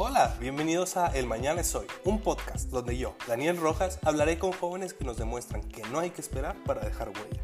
Hola, bienvenidos a El Mañana es Hoy, un podcast donde yo, Daniel Rojas, hablaré con jóvenes que nos demuestran que no hay que esperar para dejar huella.